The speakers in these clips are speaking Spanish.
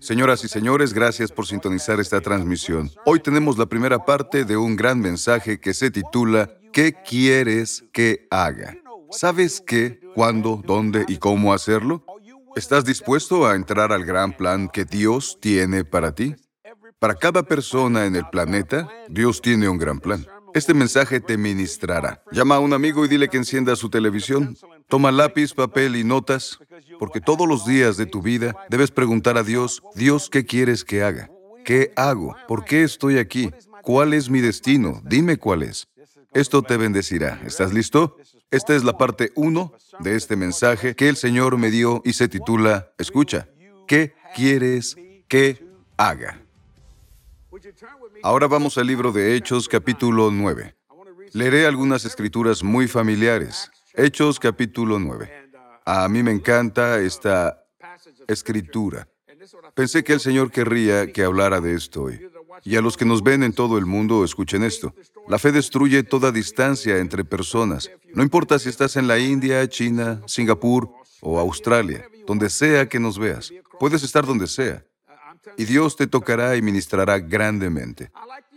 Señoras y señores, gracias por sintonizar esta transmisión. Hoy tenemos la primera parte de un gran mensaje que se titula ¿Qué quieres que haga? ¿Sabes qué, cuándo, dónde y cómo hacerlo? ¿Estás dispuesto a entrar al gran plan que Dios tiene para ti? Para cada persona en el planeta, Dios tiene un gran plan. Este mensaje te ministrará. Llama a un amigo y dile que encienda su televisión. Toma lápiz, papel y notas, porque todos los días de tu vida debes preguntar a Dios, Dios, ¿qué quieres que haga? ¿Qué hago? ¿Por qué estoy aquí? ¿Cuál es mi destino? Dime cuál es. Esto te bendecirá. ¿Estás listo? Esta es la parte 1 de este mensaje que el Señor me dio y se titula, escucha, ¿qué quieres que haga? Ahora vamos al libro de Hechos capítulo 9. Leeré algunas escrituras muy familiares. Hechos capítulo 9. A mí me encanta esta escritura. Pensé que el Señor querría que hablara de esto hoy. Y a los que nos ven en todo el mundo, escuchen esto. La fe destruye toda distancia entre personas. No importa si estás en la India, China, Singapur o Australia, donde sea que nos veas. Puedes estar donde sea. Y Dios te tocará y ministrará grandemente.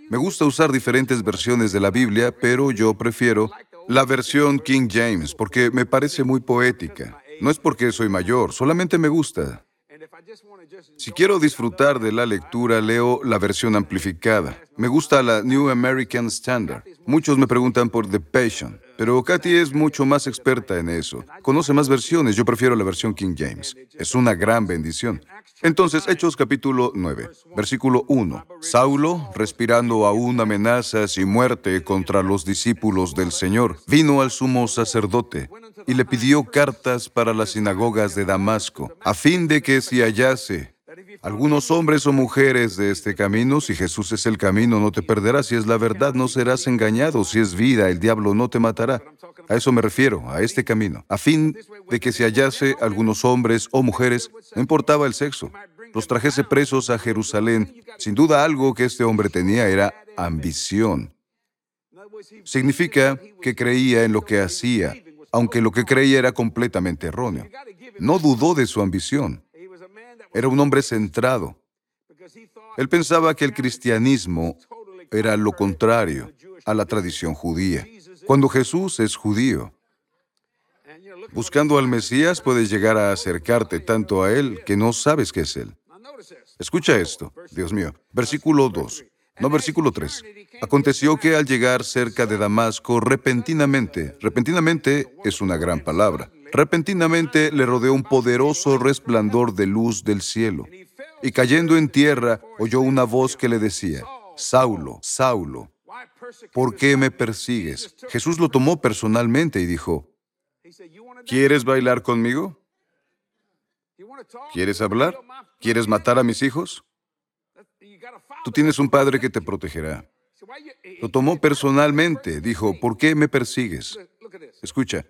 Me gusta usar diferentes versiones de la Biblia, pero yo prefiero la versión King James porque me parece muy poética. No es porque soy mayor, solamente me gusta. Si quiero disfrutar de la lectura, leo la versión amplificada. Me gusta la New American Standard. Muchos me preguntan por The Passion, pero Katy es mucho más experta en eso. Conoce más versiones, yo prefiero la versión King James. Es una gran bendición. Entonces, Hechos capítulo 9, versículo 1. Saulo, respirando aún amenazas y muerte contra los discípulos del Señor, vino al sumo sacerdote y le pidió cartas para las sinagogas de Damasco, a fin de que si hallase algunos hombres o mujeres de este camino, si Jesús es el camino, no te perderás, si es la verdad, no serás engañado, si es vida, el diablo no te matará. A eso me refiero, a este camino, a fin de que si hallase algunos hombres o mujeres, no importaba el sexo, los trajese presos a Jerusalén. Sin duda algo que este hombre tenía era ambición. Significa que creía en lo que hacía, aunque lo que creía era completamente erróneo. No dudó de su ambición. Era un hombre centrado. Él pensaba que el cristianismo era lo contrario a la tradición judía. Cuando Jesús es judío, buscando al Mesías puedes llegar a acercarte tanto a Él que no sabes qué es Él. Escucha esto, Dios mío. Versículo 2. No, versículo 3. Aconteció que al llegar cerca de Damasco, repentinamente, repentinamente es una gran palabra, Repentinamente le rodeó un poderoso resplandor de luz del cielo, y cayendo en tierra oyó una voz que le decía, Saulo, Saulo, ¿por qué me persigues? Jesús lo tomó personalmente y dijo, ¿quieres bailar conmigo? ¿Quieres hablar? ¿Quieres matar a mis hijos? Tú tienes un padre que te protegerá. Lo tomó personalmente, dijo, ¿por qué me persigues? Escucha,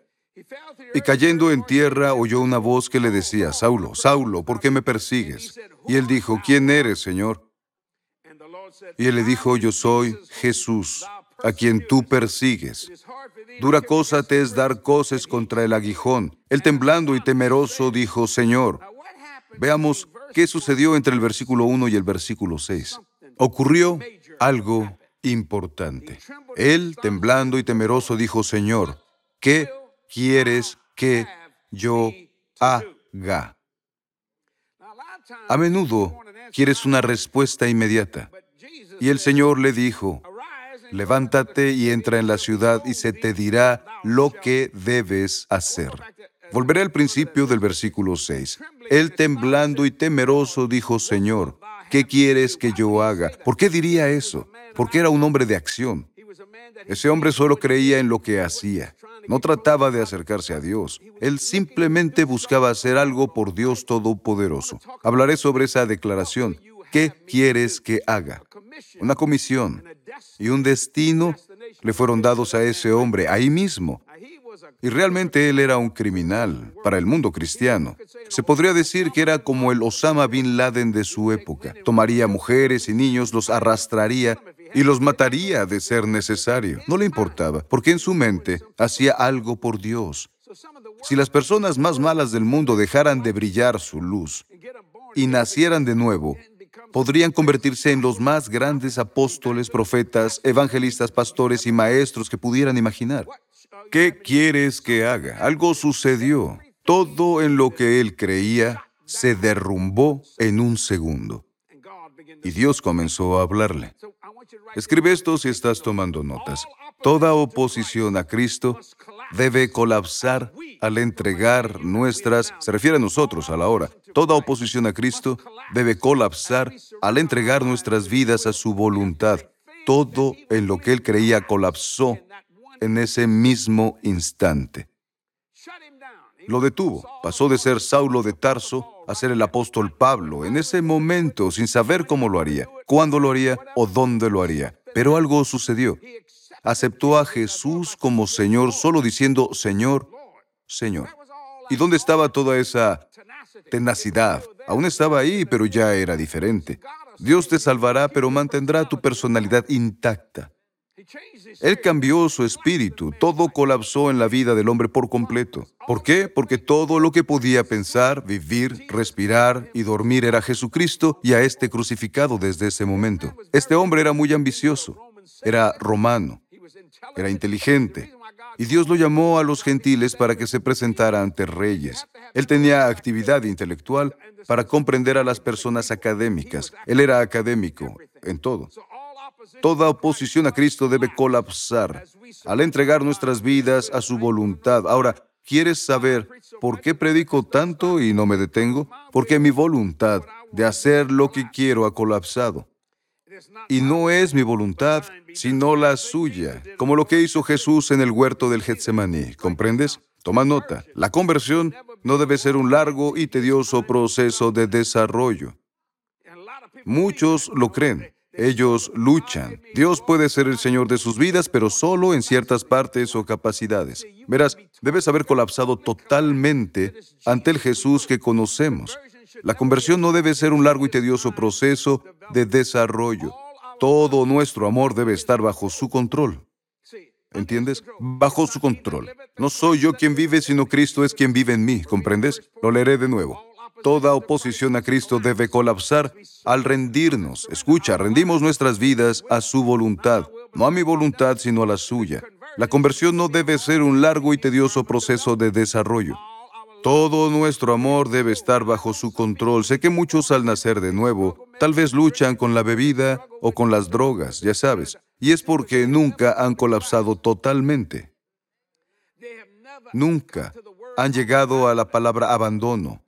y cayendo en tierra oyó una voz que le decía, Saulo, Saulo, ¿por qué me persigues? Y él dijo, ¿quién eres, Señor? Y él le dijo, yo soy Jesús, a quien tú persigues. Dura cosa te es dar cosas contra el aguijón. Él temblando y temeroso dijo, Señor, veamos qué sucedió entre el versículo 1 y el versículo 6. Ocurrió algo importante. Él, temblando y temeroso, dijo, Señor, ¿qué quieres que yo haga? A menudo quieres una respuesta inmediata. Y el Señor le dijo, levántate y entra en la ciudad y se te dirá lo que debes hacer. Volveré al principio del versículo 6. Él temblando y temeroso dijo, Señor, ¿qué quieres que yo haga? ¿Por qué diría eso? Porque era un hombre de acción. Ese hombre solo creía en lo que hacía. No trataba de acercarse a Dios. Él simplemente buscaba hacer algo por Dios Todopoderoso. Hablaré sobre esa declaración. ¿Qué quieres que haga? Una comisión y un destino le fueron dados a ese hombre ahí mismo. Y realmente él era un criminal para el mundo cristiano. Se podría decir que era como el Osama Bin Laden de su época. Tomaría mujeres y niños, los arrastraría y los mataría de ser necesario. No le importaba, porque en su mente hacía algo por Dios. Si las personas más malas del mundo dejaran de brillar su luz y nacieran de nuevo, podrían convertirse en los más grandes apóstoles, profetas, evangelistas, pastores y maestros que pudieran imaginar. ¿Qué quieres que haga? Algo sucedió. Todo en lo que él creía se derrumbó en un segundo. Y Dios comenzó a hablarle. Escribe esto si estás tomando notas. Toda oposición a Cristo debe colapsar al entregar nuestras, se refiere a nosotros a la hora, toda oposición a Cristo debe colapsar al entregar nuestras vidas a su voluntad. Todo en lo que él creía colapsó en ese mismo instante. Lo detuvo. Pasó de ser Saulo de Tarso a ser el apóstol Pablo en ese momento sin saber cómo lo haría, cuándo lo haría o dónde lo haría. Pero algo sucedió. Aceptó a Jesús como Señor solo diciendo Señor, Señor. ¿Y dónde estaba toda esa tenacidad? Aún estaba ahí, pero ya era diferente. Dios te salvará, pero mantendrá tu personalidad intacta. Él cambió su espíritu, todo colapsó en la vida del hombre por completo. ¿Por qué? Porque todo lo que podía pensar, vivir, respirar y dormir era Jesucristo y a este crucificado desde ese momento. Este hombre era muy ambicioso, era romano, era inteligente, y Dios lo llamó a los gentiles para que se presentara ante reyes. Él tenía actividad intelectual para comprender a las personas académicas. Él era académico en todo. Toda oposición a Cristo debe colapsar al entregar nuestras vidas a su voluntad. Ahora, ¿quieres saber por qué predico tanto y no me detengo? Porque mi voluntad de hacer lo que quiero ha colapsado. Y no es mi voluntad, sino la suya, como lo que hizo Jesús en el huerto del Getsemaní. ¿Comprendes? Toma nota. La conversión no debe ser un largo y tedioso proceso de desarrollo. Muchos lo creen. Ellos luchan. Dios puede ser el Señor de sus vidas, pero solo en ciertas partes o capacidades. Verás, debes haber colapsado totalmente ante el Jesús que conocemos. La conversión no debe ser un largo y tedioso proceso de desarrollo. Todo nuestro amor debe estar bajo su control. ¿Entiendes? Bajo su control. No soy yo quien vive, sino Cristo es quien vive en mí. ¿Comprendes? Lo leeré de nuevo. Toda oposición a Cristo debe colapsar al rendirnos. Escucha, rendimos nuestras vidas a su voluntad, no a mi voluntad, sino a la suya. La conversión no debe ser un largo y tedioso proceso de desarrollo. Todo nuestro amor debe estar bajo su control. Sé que muchos al nacer de nuevo tal vez luchan con la bebida o con las drogas, ya sabes, y es porque nunca han colapsado totalmente. Nunca han llegado a la palabra abandono,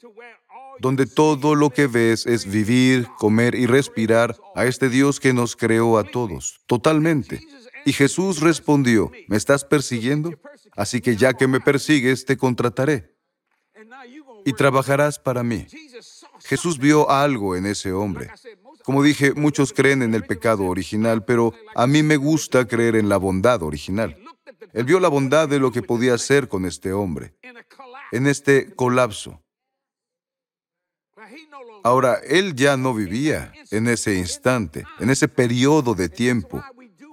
donde todo lo que ves es vivir, comer y respirar a este Dios que nos creó a todos, totalmente. Y Jesús respondió, ¿me estás persiguiendo? Así que ya que me persigues, te contrataré y trabajarás para mí. Jesús vio algo en ese hombre. Como dije, muchos creen en el pecado original, pero a mí me gusta creer en la bondad original. Él vio la bondad de lo que podía hacer con este hombre, en este colapso. Ahora, él ya no vivía en ese instante, en ese periodo de tiempo.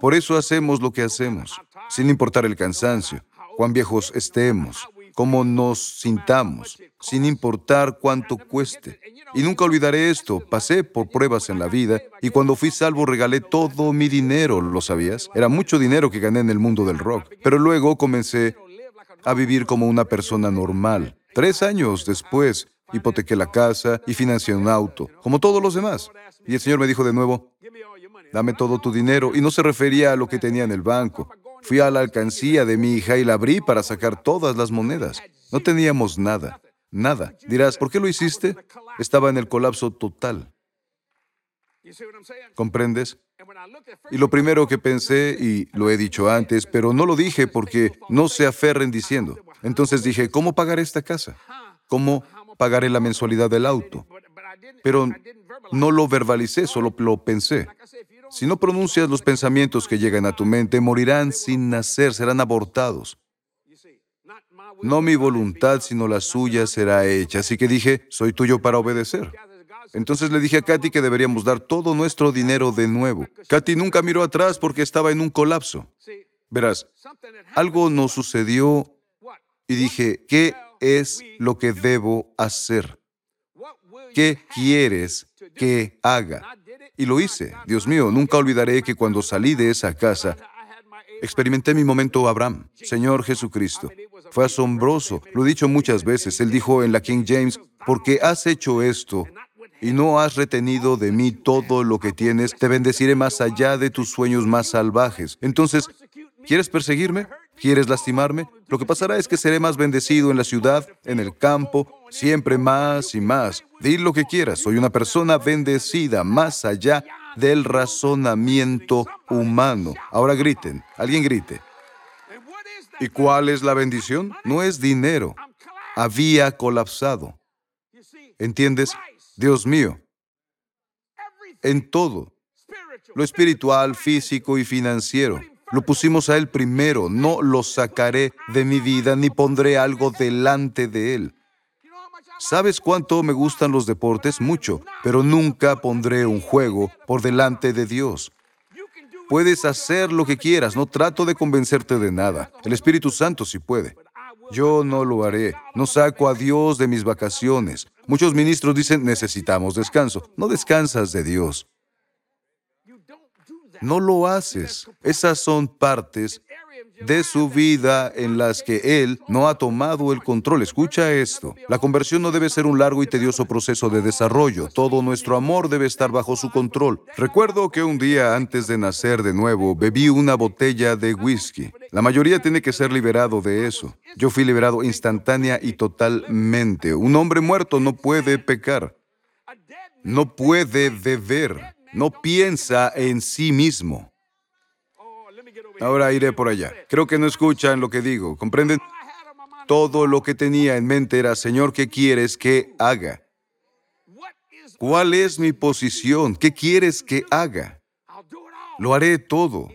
Por eso hacemos lo que hacemos, sin importar el cansancio, cuán viejos estemos, cómo nos sintamos, sin importar cuánto cueste. Y nunca olvidaré esto, pasé por pruebas en la vida y cuando fui salvo regalé todo mi dinero, ¿lo sabías? Era mucho dinero que gané en el mundo del rock, pero luego comencé a vivir como una persona normal. Tres años después, hipotequé la casa y financié un auto, como todos los demás. Y el Señor me dijo de nuevo, dame todo tu dinero, y no se refería a lo que tenía en el banco. Fui a la alcancía de mi hija y la abrí para sacar todas las monedas. No teníamos nada, nada. Dirás, ¿por qué lo hiciste? Estaba en el colapso total. ¿Comprendes? Y lo primero que pensé, y lo he dicho antes, pero no lo dije porque no se aferren diciendo. Entonces dije, ¿cómo pagaré esta casa? ¿Cómo pagaré la mensualidad del auto? Pero no lo verbalicé, solo lo pensé. Si no pronuncias los pensamientos que llegan a tu mente, morirán sin nacer, serán abortados. No mi voluntad, sino la suya será hecha. Así que dije, soy tuyo para obedecer. Entonces le dije a Katy que deberíamos dar todo nuestro dinero de nuevo. Katy nunca miró atrás porque estaba en un colapso. Verás, algo nos sucedió y dije, ¿qué es lo que debo hacer? ¿qué quieres que haga? Y lo hice. Dios mío, nunca olvidaré que cuando salí de esa casa, experimenté mi momento Abraham, Señor Jesucristo. Fue asombroso. Lo he dicho muchas veces. Él dijo en la King James, porque has hecho esto y no has retenido de mí todo lo que tienes, te bendeciré más allá de tus sueños más salvajes. Entonces, ¿quieres perseguirme? ¿Quieres lastimarme? Lo que pasará es que seré más bendecido en la ciudad, en el campo, siempre más y más. Di lo que quieras, soy una persona bendecida más allá del razonamiento humano. Ahora griten, alguien grite. ¿Y cuál es la bendición? No es dinero. Había colapsado. ¿Entiendes? Dios mío, en todo, lo espiritual, físico y financiero. Lo pusimos a Él primero, no lo sacaré de mi vida ni pondré algo delante de Él. ¿Sabes cuánto me gustan los deportes? Mucho, pero nunca pondré un juego por delante de Dios. Puedes hacer lo que quieras, no trato de convencerte de nada. El Espíritu Santo sí puede. Yo no lo haré. No saco a Dios de mis vacaciones. Muchos ministros dicen, necesitamos descanso. No descansas de Dios. No lo haces. Esas son partes de su vida en las que Él no ha tomado el control. Escucha esto. La conversión no debe ser un largo y tedioso proceso de desarrollo. Todo nuestro amor debe estar bajo su control. Recuerdo que un día antes de nacer de nuevo, bebí una botella de whisky. La mayoría tiene que ser liberado de eso. Yo fui liberado instantánea y totalmente. Un hombre muerto no puede pecar. No puede beber. No piensa en sí mismo. Ahora iré por allá. Creo que no escuchan lo que digo. ¿Comprenden? Todo lo que tenía en mente era, Señor, ¿qué quieres que haga? ¿Cuál es mi posición? ¿Qué quieres que haga? Lo haré todo.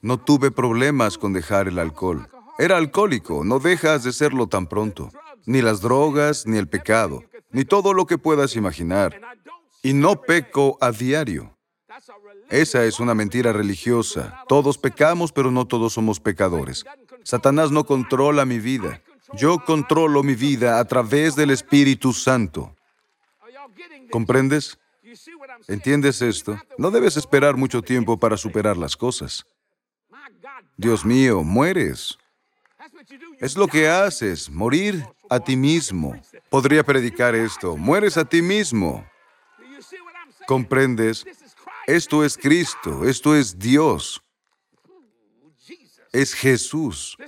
No tuve problemas con dejar el alcohol. Era alcohólico, no dejas de serlo tan pronto. Ni las drogas, ni el pecado, ni todo lo que puedas imaginar. Y no peco a diario. Esa es una mentira religiosa. Todos pecamos, pero no todos somos pecadores. Satanás no controla mi vida. Yo controlo mi vida a través del Espíritu Santo. ¿Comprendes? ¿Entiendes esto? No debes esperar mucho tiempo para superar las cosas. Dios mío, mueres. Es lo que haces, morir a ti mismo. Podría predicar esto, mueres a ti mismo. ¿Comprendes? Esto es Cristo, esto es Dios. Es Jesús.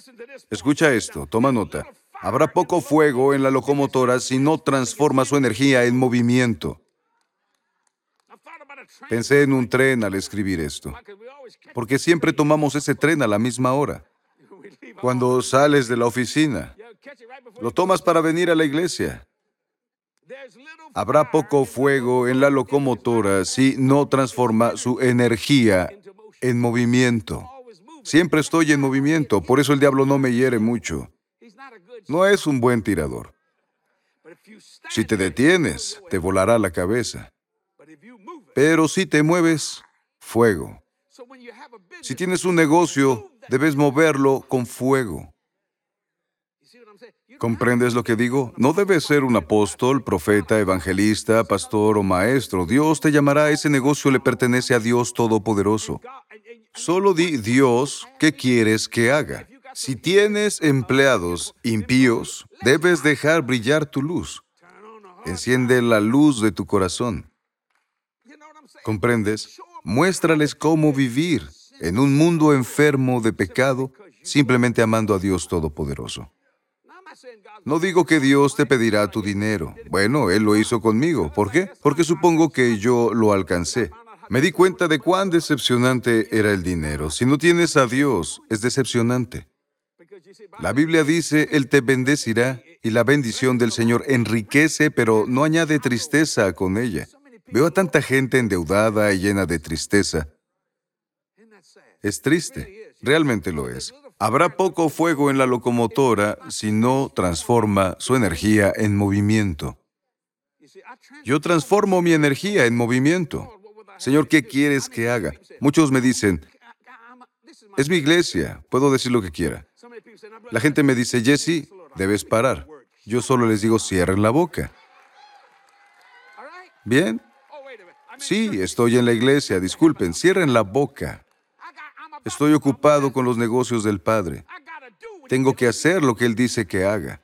Escucha esto, toma nota. Habrá poco fuego en la locomotora si no transforma su energía en movimiento. Pensé en un tren al escribir esto, porque siempre tomamos ese tren a la misma hora. Cuando sales de la oficina, lo tomas para venir a la iglesia. Habrá poco fuego en la locomotora si no transforma su energía en movimiento. Siempre estoy en movimiento, por eso el diablo no me hiere mucho. No es un buen tirador. Si te detienes, te volará la cabeza. Pero si te mueves, fuego. Si tienes un negocio, debes moverlo con fuego. ¿Comprendes lo que digo? No debes ser un apóstol, profeta, evangelista, pastor o maestro. Dios te llamará, ese negocio le pertenece a Dios Todopoderoso. Solo di, Dios, ¿qué quieres que haga? Si tienes empleados impíos, debes dejar brillar tu luz. Enciende la luz de tu corazón. ¿Comprendes? Muéstrales cómo vivir en un mundo enfermo de pecado, simplemente amando a Dios Todopoderoso. No digo que Dios te pedirá tu dinero. Bueno, Él lo hizo conmigo. ¿Por qué? Porque supongo que yo lo alcancé. Me di cuenta de cuán decepcionante era el dinero. Si no tienes a Dios, es decepcionante. La Biblia dice, Él te bendecirá y la bendición del Señor enriquece, pero no añade tristeza con ella. Veo a tanta gente endeudada y llena de tristeza. Es triste, realmente lo es. Habrá poco fuego en la locomotora si no transforma su energía en movimiento. Yo transformo mi energía en movimiento. Señor, ¿qué quieres que haga? Muchos me dicen, es mi iglesia, puedo decir lo que quiera. La gente me dice, Jesse, debes parar. Yo solo les digo, cierren la boca. ¿Bien? Sí, estoy en la iglesia, disculpen, cierren la boca. Estoy ocupado con los negocios del Padre. Tengo que hacer lo que Él dice que haga.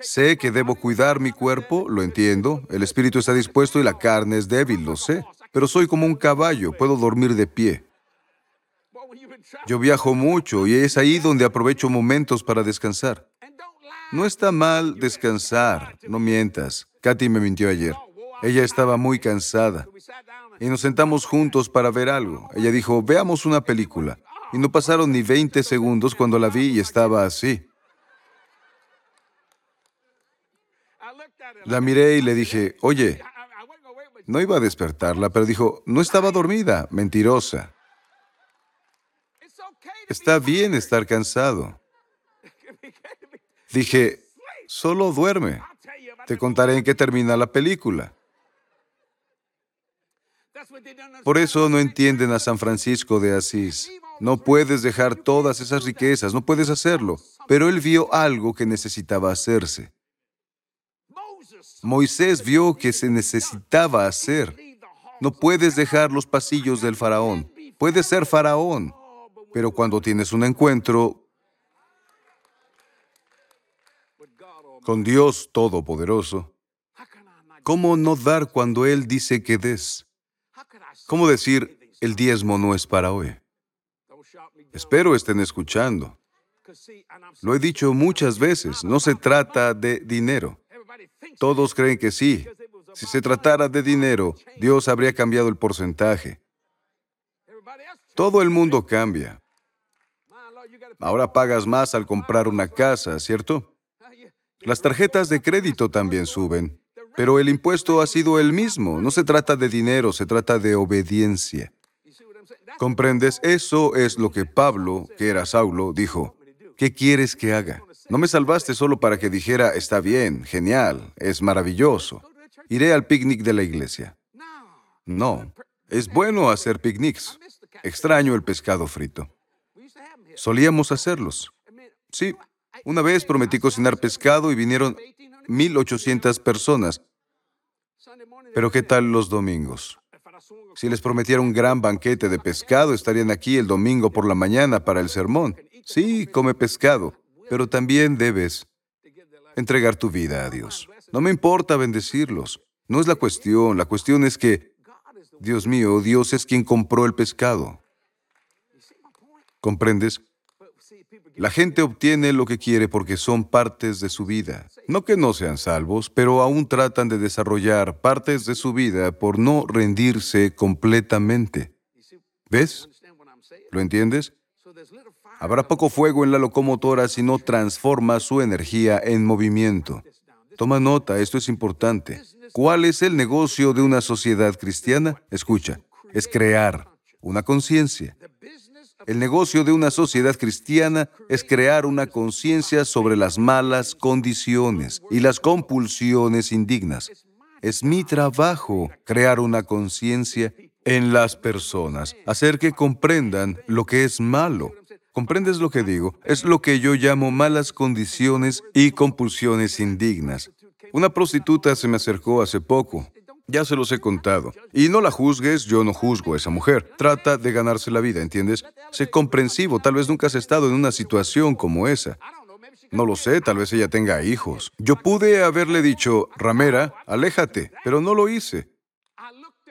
Sé que debo cuidar mi cuerpo, lo entiendo. El espíritu está dispuesto y la carne es débil, lo sé. Pero soy como un caballo, puedo dormir de pie. Yo viajo mucho y es ahí donde aprovecho momentos para descansar. No está mal descansar, no mientas. Katy me mintió ayer. Ella estaba muy cansada. Y nos sentamos juntos para ver algo. Ella dijo, veamos una película. Y no pasaron ni 20 segundos cuando la vi y estaba así. La miré y le dije, oye, no iba a despertarla, pero dijo, no estaba dormida, mentirosa. Está bien estar cansado. Dije, solo duerme. Te contaré en qué termina la película. Por eso no entienden a San Francisco de Asís. No puedes dejar todas esas riquezas, no puedes hacerlo. Pero él vio algo que necesitaba hacerse. Moisés vio que se necesitaba hacer. No puedes dejar los pasillos del faraón. Puedes ser faraón, pero cuando tienes un encuentro con Dios Todopoderoso, ¿cómo no dar cuando Él dice que des? ¿Cómo decir, el diezmo no es para hoy? Espero estén escuchando. Lo he dicho muchas veces, no se trata de dinero. Todos creen que sí. Si se tratara de dinero, Dios habría cambiado el porcentaje. Todo el mundo cambia. Ahora pagas más al comprar una casa, ¿cierto? Las tarjetas de crédito también suben, pero el impuesto ha sido el mismo. No se trata de dinero, se trata de obediencia. ¿Comprendes? Eso es lo que Pablo, que era Saulo, dijo. ¿Qué quieres que haga? No me salvaste solo para que dijera, está bien, genial, es maravilloso. Iré al picnic de la iglesia. No, es bueno hacer picnics. Extraño el pescado frito. Solíamos hacerlos. Sí, una vez prometí cocinar pescado y vinieron 1.800 personas. Pero ¿qué tal los domingos? Si les prometiera un gran banquete de pescado, estarían aquí el domingo por la mañana para el sermón. Sí, come pescado, pero también debes entregar tu vida a Dios. No me importa bendecirlos. No es la cuestión. La cuestión es que, Dios mío, Dios es quien compró el pescado. ¿Comprendes? La gente obtiene lo que quiere porque son partes de su vida. No que no sean salvos, pero aún tratan de desarrollar partes de su vida por no rendirse completamente. ¿Ves? ¿Lo entiendes? Habrá poco fuego en la locomotora si no transforma su energía en movimiento. Toma nota, esto es importante. ¿Cuál es el negocio de una sociedad cristiana? Escucha, es crear una conciencia. El negocio de una sociedad cristiana es crear una conciencia sobre las malas condiciones y las compulsiones indignas. Es mi trabajo crear una conciencia en las personas, hacer que comprendan lo que es malo, ¿Comprendes lo que digo? Es lo que yo llamo malas condiciones y compulsiones indignas. Una prostituta se me acercó hace poco. Ya se los he contado. Y no la juzgues, yo no juzgo a esa mujer. Trata de ganarse la vida, ¿entiendes? Sé comprensivo, tal vez nunca has estado en una situación como esa. No lo sé, tal vez ella tenga hijos. Yo pude haberle dicho, Ramera, aléjate, pero no lo hice.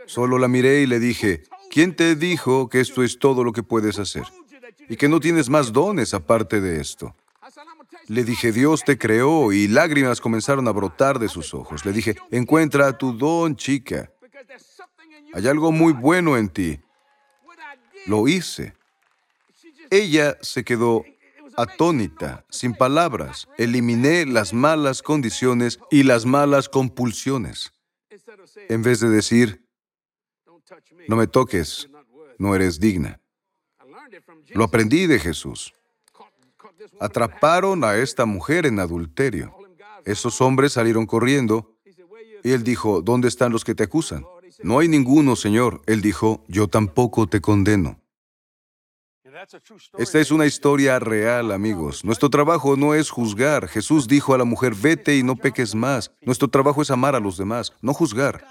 Solo la miré y le dije, ¿quién te dijo que esto es todo lo que puedes hacer? y que no tienes más dones aparte de esto. Le dije, Dios te creó y lágrimas comenzaron a brotar de sus ojos. Le dije, encuentra tu don, chica. Hay algo muy bueno en ti. Lo hice. Ella se quedó atónita, sin palabras. Eliminé las malas condiciones y las malas compulsiones. En vez de decir, no me toques, no eres digna. Lo aprendí de Jesús. Atraparon a esta mujer en adulterio. Esos hombres salieron corriendo y él dijo, ¿dónde están los que te acusan? No hay ninguno, Señor. Él dijo, yo tampoco te condeno. Esta es una historia real, amigos. Nuestro trabajo no es juzgar. Jesús dijo a la mujer, vete y no peques más. Nuestro trabajo es amar a los demás, no juzgar.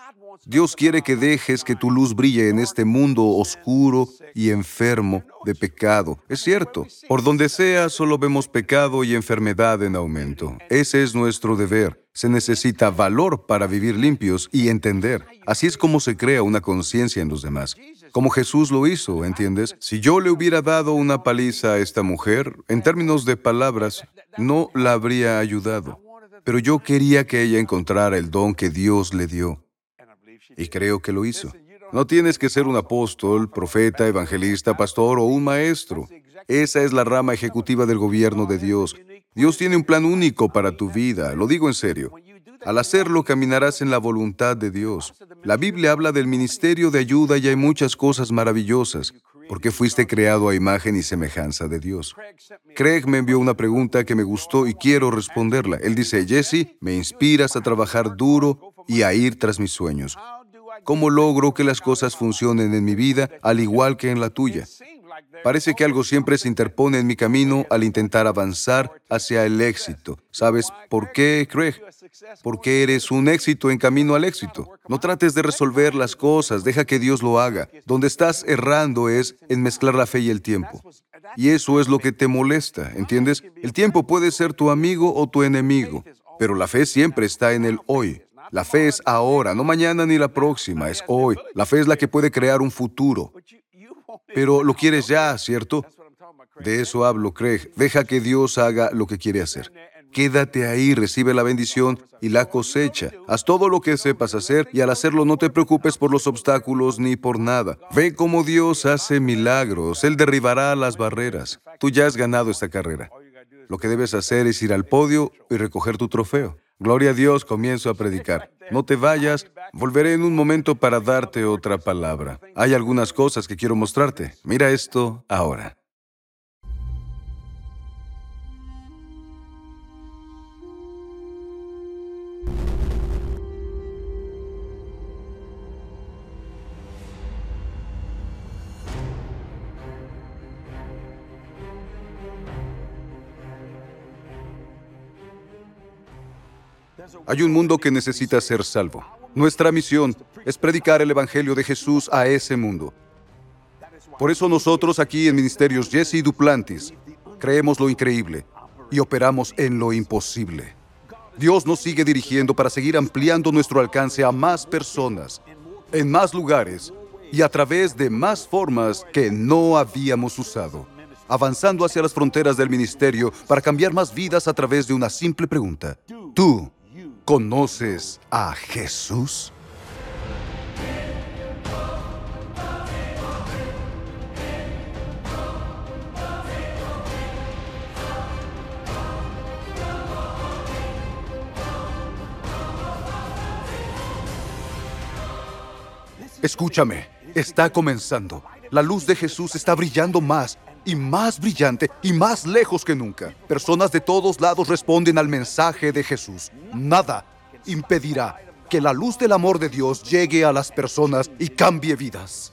Dios quiere que dejes que tu luz brille en este mundo oscuro y enfermo de pecado. Es cierto, por donde sea solo vemos pecado y enfermedad en aumento. Ese es nuestro deber. Se necesita valor para vivir limpios y entender. Así es como se crea una conciencia en los demás. Como Jesús lo hizo, ¿entiendes? Si yo le hubiera dado una paliza a esta mujer, en términos de palabras, no la habría ayudado. Pero yo quería que ella encontrara el don que Dios le dio. Y creo que lo hizo. No tienes que ser un apóstol, profeta, evangelista, pastor o un maestro. Esa es la rama ejecutiva del gobierno de Dios. Dios tiene un plan único para tu vida, lo digo en serio. Al hacerlo caminarás en la voluntad de Dios. La Biblia habla del ministerio de ayuda y hay muchas cosas maravillosas, porque fuiste creado a imagen y semejanza de Dios. Craig me envió una pregunta que me gustó y quiero responderla. Él dice, Jesse, me inspiras a trabajar duro y a ir tras mis sueños. ¿Cómo logro que las cosas funcionen en mi vida al igual que en la tuya? Parece que algo siempre se interpone en mi camino al intentar avanzar hacia el éxito. ¿Sabes por qué, Craig? Porque eres un éxito en camino al éxito. No trates de resolver las cosas, deja que Dios lo haga. Donde estás errando es en mezclar la fe y el tiempo. Y eso es lo que te molesta, ¿entiendes? El tiempo puede ser tu amigo o tu enemigo, pero la fe siempre está en el hoy. La fe es ahora, no mañana ni la próxima, es hoy. La fe es la que puede crear un futuro. Pero lo quieres ya, ¿cierto? De eso hablo, Craig. Deja que Dios haga lo que quiere hacer. Quédate ahí, recibe la bendición y la cosecha. Haz todo lo que sepas hacer y al hacerlo no te preocupes por los obstáculos ni por nada. Ve cómo Dios hace milagros. Él derribará las barreras. Tú ya has ganado esta carrera. Lo que debes hacer es ir al podio y recoger tu trofeo. Gloria a Dios, comienzo a predicar. No te vayas, volveré en un momento para darte otra palabra. Hay algunas cosas que quiero mostrarte. Mira esto ahora. Hay un mundo que necesita ser salvo. Nuestra misión es predicar el Evangelio de Jesús a ese mundo. Por eso nosotros aquí en Ministerios Jesse Duplantis creemos lo increíble y operamos en lo imposible. Dios nos sigue dirigiendo para seguir ampliando nuestro alcance a más personas, en más lugares y a través de más formas que no habíamos usado, avanzando hacia las fronteras del ministerio para cambiar más vidas a través de una simple pregunta. ¿Tú ¿Conoces a Jesús? Escúchame, está comenzando. La luz de Jesús está brillando más y más brillante y más lejos que nunca. Personas de todos lados responden al mensaje de Jesús. Nada impedirá que la luz del amor de Dios llegue a las personas y cambie vidas.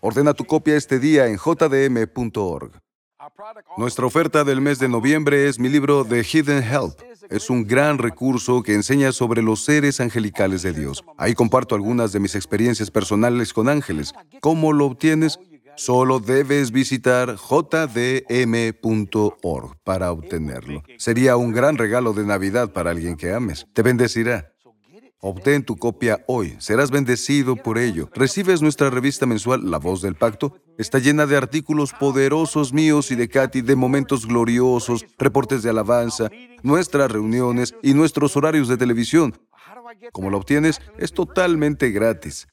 Ordena tu copia este día en jdm.org. Nuestra oferta del mes de noviembre es mi libro The Hidden Help. Es un gran recurso que enseña sobre los seres angelicales de Dios. Ahí comparto algunas de mis experiencias personales con ángeles. ¿Cómo lo obtienes? Solo debes visitar jdm.org para obtenerlo. Sería un gran regalo de Navidad para alguien que ames. Te bendecirá. Obtén tu copia hoy. Serás bendecido por ello. Recibes nuestra revista mensual La Voz del Pacto. Está llena de artículos poderosos míos y de Katy, de momentos gloriosos, reportes de alabanza, nuestras reuniones y nuestros horarios de televisión. Como lo obtienes, es totalmente gratis.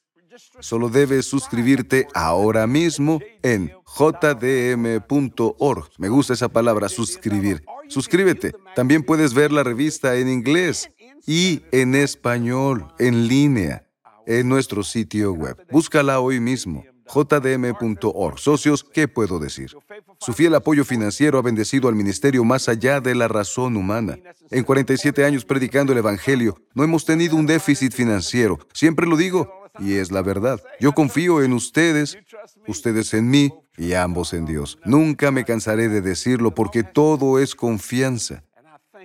Solo debes suscribirte ahora mismo en jdm.org. Me gusta esa palabra, suscribir. Suscríbete. También puedes ver la revista en inglés y en español, en línea, en nuestro sitio web. Búscala hoy mismo jdm.org. Socios, ¿qué puedo decir? Su fiel apoyo financiero ha bendecido al ministerio más allá de la razón humana. En 47 años predicando el Evangelio, no hemos tenido un déficit financiero. Siempre lo digo, y es la verdad. Yo confío en ustedes, ustedes en mí y ambos en Dios. Nunca me cansaré de decirlo porque todo es confianza.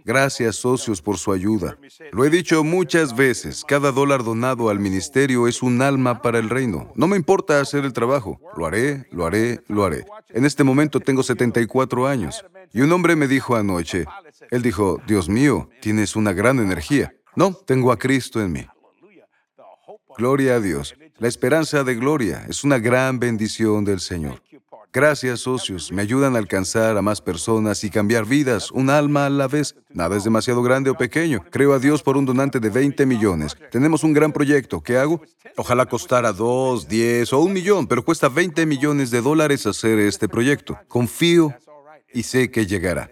Gracias socios por su ayuda. Lo he dicho muchas veces, cada dólar donado al ministerio es un alma para el reino. No me importa hacer el trabajo, lo haré, lo haré, lo haré. En este momento tengo 74 años y un hombre me dijo anoche, él dijo, Dios mío, tienes una gran energía. No, tengo a Cristo en mí. Gloria a Dios. La esperanza de gloria es una gran bendición del Señor. Gracias, socios. Me ayudan a alcanzar a más personas y cambiar vidas, un alma a la vez. Nada es demasiado grande o pequeño. Creo a Dios por un donante de 20 millones. Tenemos un gran proyecto. ¿Qué hago? Ojalá costara 2, 10 o un millón, pero cuesta 20 millones de dólares hacer este proyecto. Confío y sé que llegará.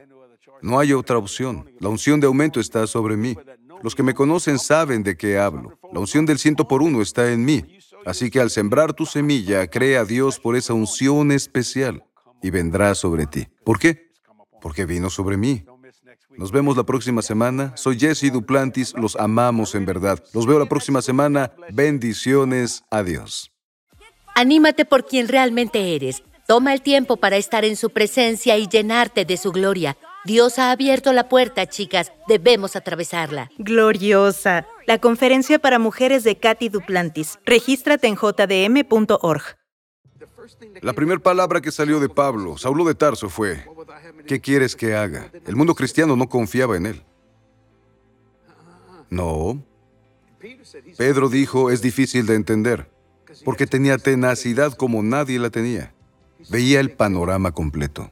No hay otra opción. La unción de aumento está sobre mí. Los que me conocen saben de qué hablo. La unción del ciento por uno está en mí. Así que al sembrar tu semilla, cree a Dios por esa unción especial y vendrá sobre ti. ¿Por qué? Porque vino sobre mí. Nos vemos la próxima semana. Soy Jesse Duplantis. Los amamos en verdad. Los veo la próxima semana. Bendiciones. Adiós. Anímate por quien realmente eres. Toma el tiempo para estar en su presencia y llenarte de su gloria. Dios ha abierto la puerta, chicas. Debemos atravesarla. Gloriosa. La conferencia para mujeres de Katy Duplantis. Regístrate en jdm.org. La primera palabra que salió de Pablo, Saulo de Tarso, fue, ¿qué quieres que haga? El mundo cristiano no confiaba en él. No. Pedro dijo, es difícil de entender, porque tenía tenacidad como nadie la tenía. Veía el panorama completo.